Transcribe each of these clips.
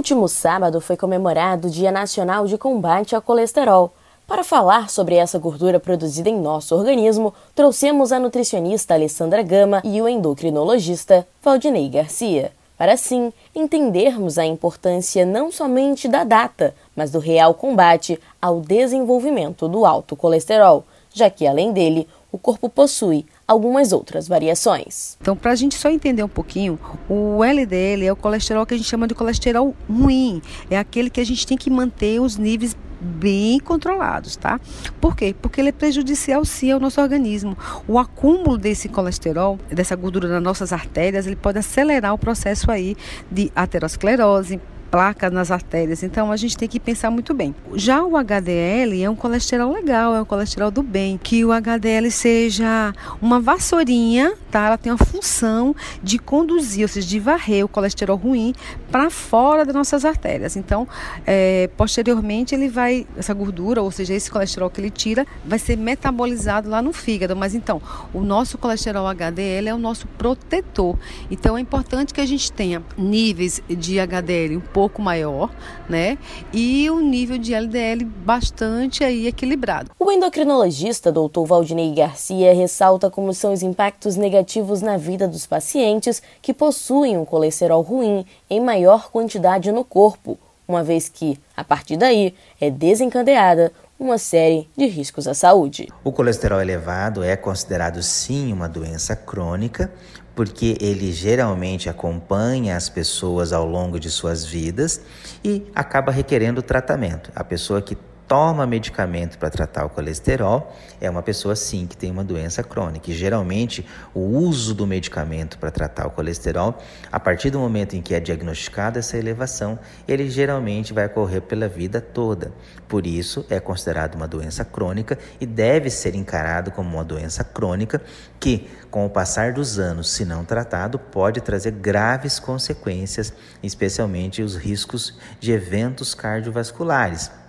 último sábado foi comemorado o Dia Nacional de Combate ao Colesterol. Para falar sobre essa gordura produzida em nosso organismo, trouxemos a nutricionista Alessandra Gama e o endocrinologista Valdinei Garcia, para assim entendermos a importância não somente da data, mas do real combate ao desenvolvimento do alto colesterol, já que além dele, o corpo possui algumas outras variações. Então, para a gente só entender um pouquinho, o LDL é o colesterol que a gente chama de colesterol ruim. É aquele que a gente tem que manter os níveis bem controlados, tá? Por quê? Porque ele é prejudicial sim ao nosso organismo. O acúmulo desse colesterol, dessa gordura nas nossas artérias, ele pode acelerar o processo aí de aterosclerose, placas nas artérias. Então a gente tem que pensar muito bem. Já o HDL é um colesterol legal, é um colesterol do bem. Que o HDL seja uma vassourinha, tá? Ela tem a função de conduzir, ou seja, de varrer o colesterol ruim para fora das nossas artérias. Então, é, posteriormente ele vai, essa gordura, ou seja, esse colesterol que ele tira, vai ser metabolizado lá no fígado. Mas então, o nosso colesterol HDL é o nosso protetor. Então é importante que a gente tenha níveis de HDL um pouco maior, né? E o nível de LDL bastante aí equilibrado. O endocrinologista Dr. Valdinei Garcia ressalta como são os impactos negativos na vida dos pacientes que possuem um colesterol ruim em maior quantidade no corpo, uma vez que, a partir daí, é desencadeada uma série de riscos à saúde. O colesterol elevado é considerado sim uma doença crônica, porque ele geralmente acompanha as pessoas ao longo de suas vidas e acaba requerendo tratamento. A pessoa que toma medicamento para tratar o colesterol é uma pessoa sim que tem uma doença crônica. E geralmente o uso do medicamento para tratar o colesterol, a partir do momento em que é diagnosticada essa elevação, ele geralmente vai ocorrer pela vida toda. Por isso é considerado uma doença crônica e deve ser encarado como uma doença crônica que, com o passar dos anos, se não tratado, pode trazer graves consequências, especialmente os riscos de eventos cardiovasculares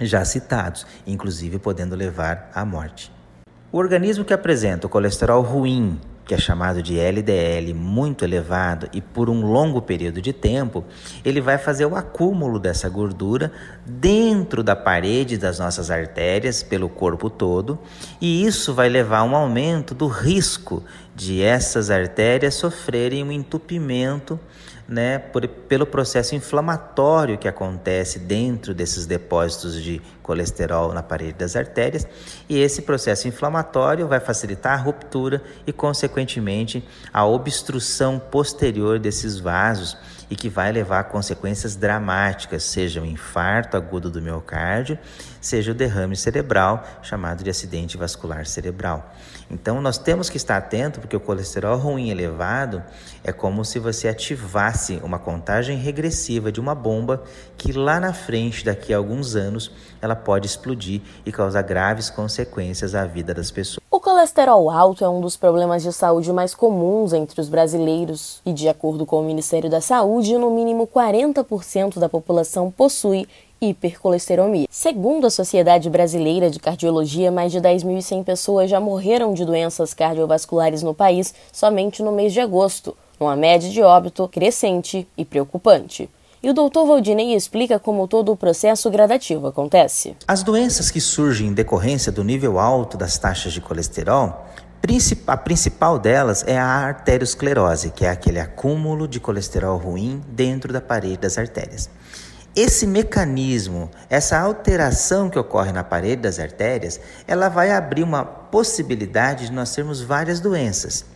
já citados, inclusive podendo levar à morte. O organismo que apresenta o colesterol ruim, que é chamado de LDL muito elevado e por um longo período de tempo, ele vai fazer o acúmulo dessa gordura dentro da parede das nossas artérias pelo corpo todo, e isso vai levar a um aumento do risco de essas artérias sofrerem um entupimento né, por, pelo processo inflamatório que acontece dentro desses depósitos de colesterol na parede das artérias, e esse processo inflamatório vai facilitar a ruptura e, consequentemente, a obstrução posterior desses vasos e que vai levar a consequências dramáticas, seja o infarto agudo do miocárdio, seja o derrame cerebral, chamado de acidente vascular cerebral. Então nós temos que estar atento porque o colesterol ruim elevado é como se você ativasse uma contagem regressiva de uma bomba que lá na frente, daqui a alguns anos, ela pode explodir e causar graves consequências à vida das pessoas. O colesterol alto é um dos problemas de saúde mais comuns entre os brasileiros e, de acordo com o Ministério da Saúde, no mínimo 40% da população possui hipercolesteremia. Segundo a Sociedade Brasileira de Cardiologia, mais de 10.100 pessoas já morreram de doenças cardiovasculares no país somente no mês de agosto, numa média de óbito crescente e preocupante. E o Dr. Valdinei explica como todo o processo gradativo acontece. As doenças que surgem em decorrência do nível alto das taxas de colesterol a principal delas é a arteriosclerose, que é aquele acúmulo de colesterol ruim dentro da parede das artérias. Esse mecanismo, essa alteração que ocorre na parede das artérias, ela vai abrir uma possibilidade de nós termos várias doenças.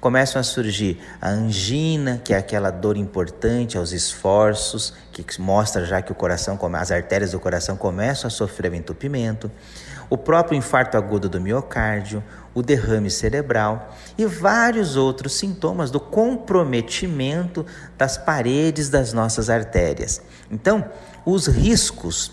Começam a surgir a angina, que é aquela dor importante aos esforços, que mostra já que o coração, as artérias do coração começam a sofrer entupimento o próprio infarto agudo do miocárdio, o derrame cerebral e vários outros sintomas do comprometimento das paredes das nossas artérias. Então, os riscos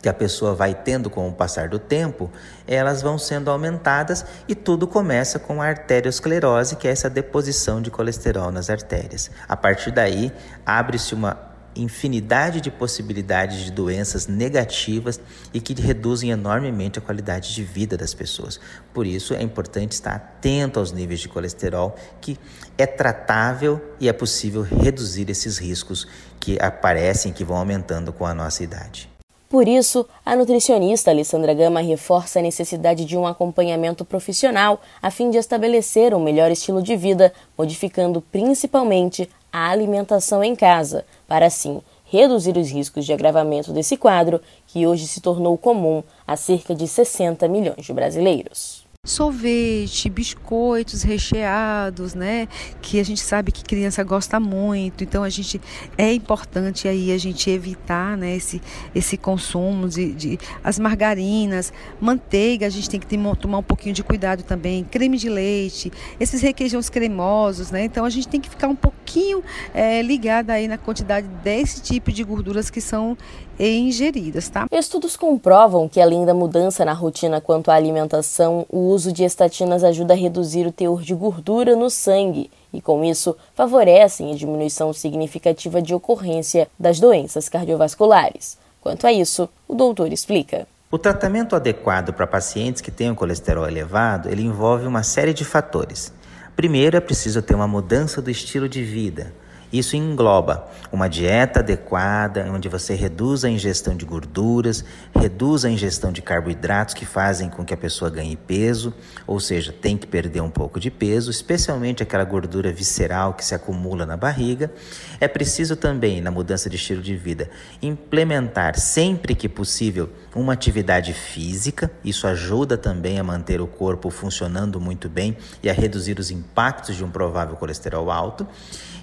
que a pessoa vai tendo com o passar do tempo, elas vão sendo aumentadas e tudo começa com a arteriosclerose, que é essa deposição de colesterol nas artérias. A partir daí, abre-se uma infinidade de possibilidades de doenças negativas e que reduzem enormemente a qualidade de vida das pessoas. Por isso é importante estar atento aos níveis de colesterol, que é tratável e é possível reduzir esses riscos que aparecem, que vão aumentando com a nossa idade. Por isso, a nutricionista Alessandra Gama reforça a necessidade de um acompanhamento profissional a fim de estabelecer um melhor estilo de vida, modificando principalmente a alimentação em casa, para assim reduzir os riscos de agravamento desse quadro, que hoje se tornou comum a cerca de 60 milhões de brasileiros sorvete, biscoitos recheados, né? Que a gente sabe que criança gosta muito. Então a gente é importante aí a gente evitar, né? Esse, esse consumo de, de as margarinas, manteiga. A gente tem que ter, tomar um pouquinho de cuidado também. Creme de leite, esses requeijões cremosos, né? Então a gente tem que ficar um pouquinho é, ligada aí na quantidade desse tipo de gorduras que são ingeridas, tá? Estudos comprovam que além da mudança na rotina quanto à alimentação, o uso de estatinas ajuda a reduzir o teor de gordura no sangue e, com isso, favorecem a diminuição significativa de ocorrência das doenças cardiovasculares. Quanto a isso, o doutor explica. O tratamento adequado para pacientes que têm o colesterol elevado, ele envolve uma série de fatores. Primeiro, é preciso ter uma mudança do estilo de vida. Isso engloba uma dieta adequada, onde você reduz a ingestão de gorduras, reduz a ingestão de carboidratos que fazem com que a pessoa ganhe peso, ou seja, tem que perder um pouco de peso, especialmente aquela gordura visceral que se acumula na barriga. É preciso também, na mudança de estilo de vida, implementar sempre que possível uma atividade física. Isso ajuda também a manter o corpo funcionando muito bem e a reduzir os impactos de um provável colesterol alto.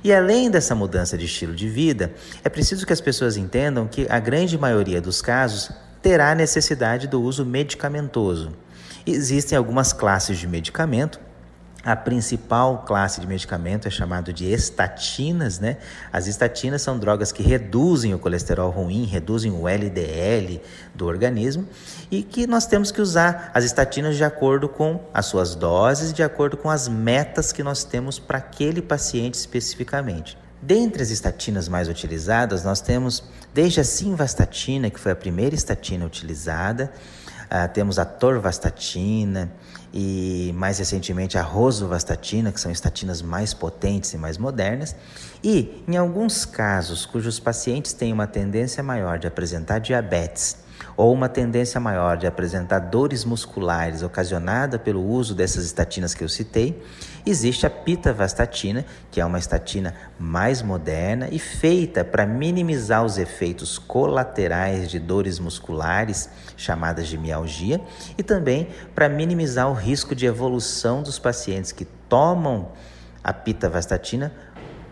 E além dessa mudança de estilo de vida, é preciso que as pessoas entendam que a grande maioria dos casos terá necessidade do uso medicamentoso. Existem algumas classes de medicamento a principal classe de medicamento é chamado de estatinas, né? As estatinas são drogas que reduzem o colesterol ruim, reduzem o LDL do organismo e que nós temos que usar as estatinas de acordo com as suas doses, de acordo com as metas que nós temos para aquele paciente especificamente. Dentre as estatinas mais utilizadas, nós temos desde a simvastatina, que foi a primeira estatina utilizada, uh, temos a torvastatina, e mais recentemente a rosuvastatina, que são estatinas mais potentes e mais modernas, e em alguns casos cujos pacientes têm uma tendência maior de apresentar diabetes ou uma tendência maior de apresentar dores musculares ocasionada pelo uso dessas estatinas que eu citei, existe a pitavastatina, que é uma estatina mais moderna e feita para minimizar os efeitos colaterais de dores musculares, chamadas de mialgia, e também para minimizar o risco de evolução dos pacientes que tomam a pitavastatina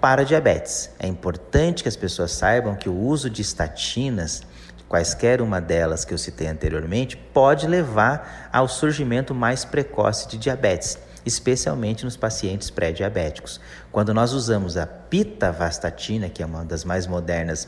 para diabetes. É importante que as pessoas saibam que o uso de estatinas quaisquer uma delas que eu citei anteriormente, pode levar ao surgimento mais precoce de diabetes, especialmente nos pacientes pré-diabéticos. Quando nós usamos a pitavastatina, que é uma das mais modernas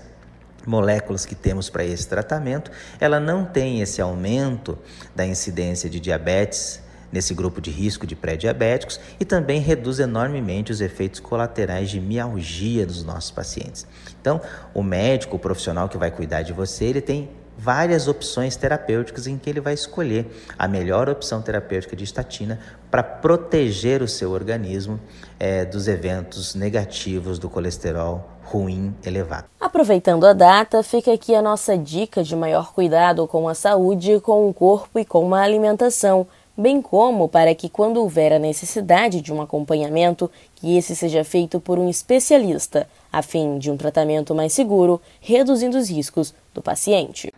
moléculas que temos para esse tratamento, ela não tem esse aumento da incidência de diabetes nesse grupo de risco de pré-diabéticos e também reduz enormemente os efeitos colaterais de mialgia dos nossos pacientes. Então, o médico, o profissional que vai cuidar de você, ele tem várias opções terapêuticas em que ele vai escolher a melhor opção terapêutica de estatina para proteger o seu organismo é, dos eventos negativos do colesterol ruim elevado. Aproveitando a data, fica aqui a nossa dica de maior cuidado com a saúde, com o corpo e com a alimentação bem como para que, quando houver a necessidade de um acompanhamento, que esse seja feito por um especialista, a fim de um tratamento mais seguro, reduzindo os riscos do paciente.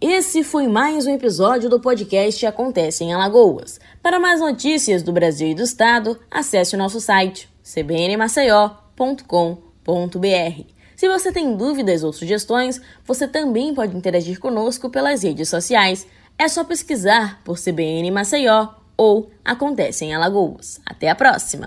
Esse foi mais um episódio do podcast Acontece em Alagoas. Para mais notícias do Brasil e do Estado, acesse o nosso site cbnmaceió.com.br. Se você tem dúvidas ou sugestões, você também pode interagir conosco pelas redes sociais. É só pesquisar por CBN Maceió ou Acontece em Alagoas. Até a próxima!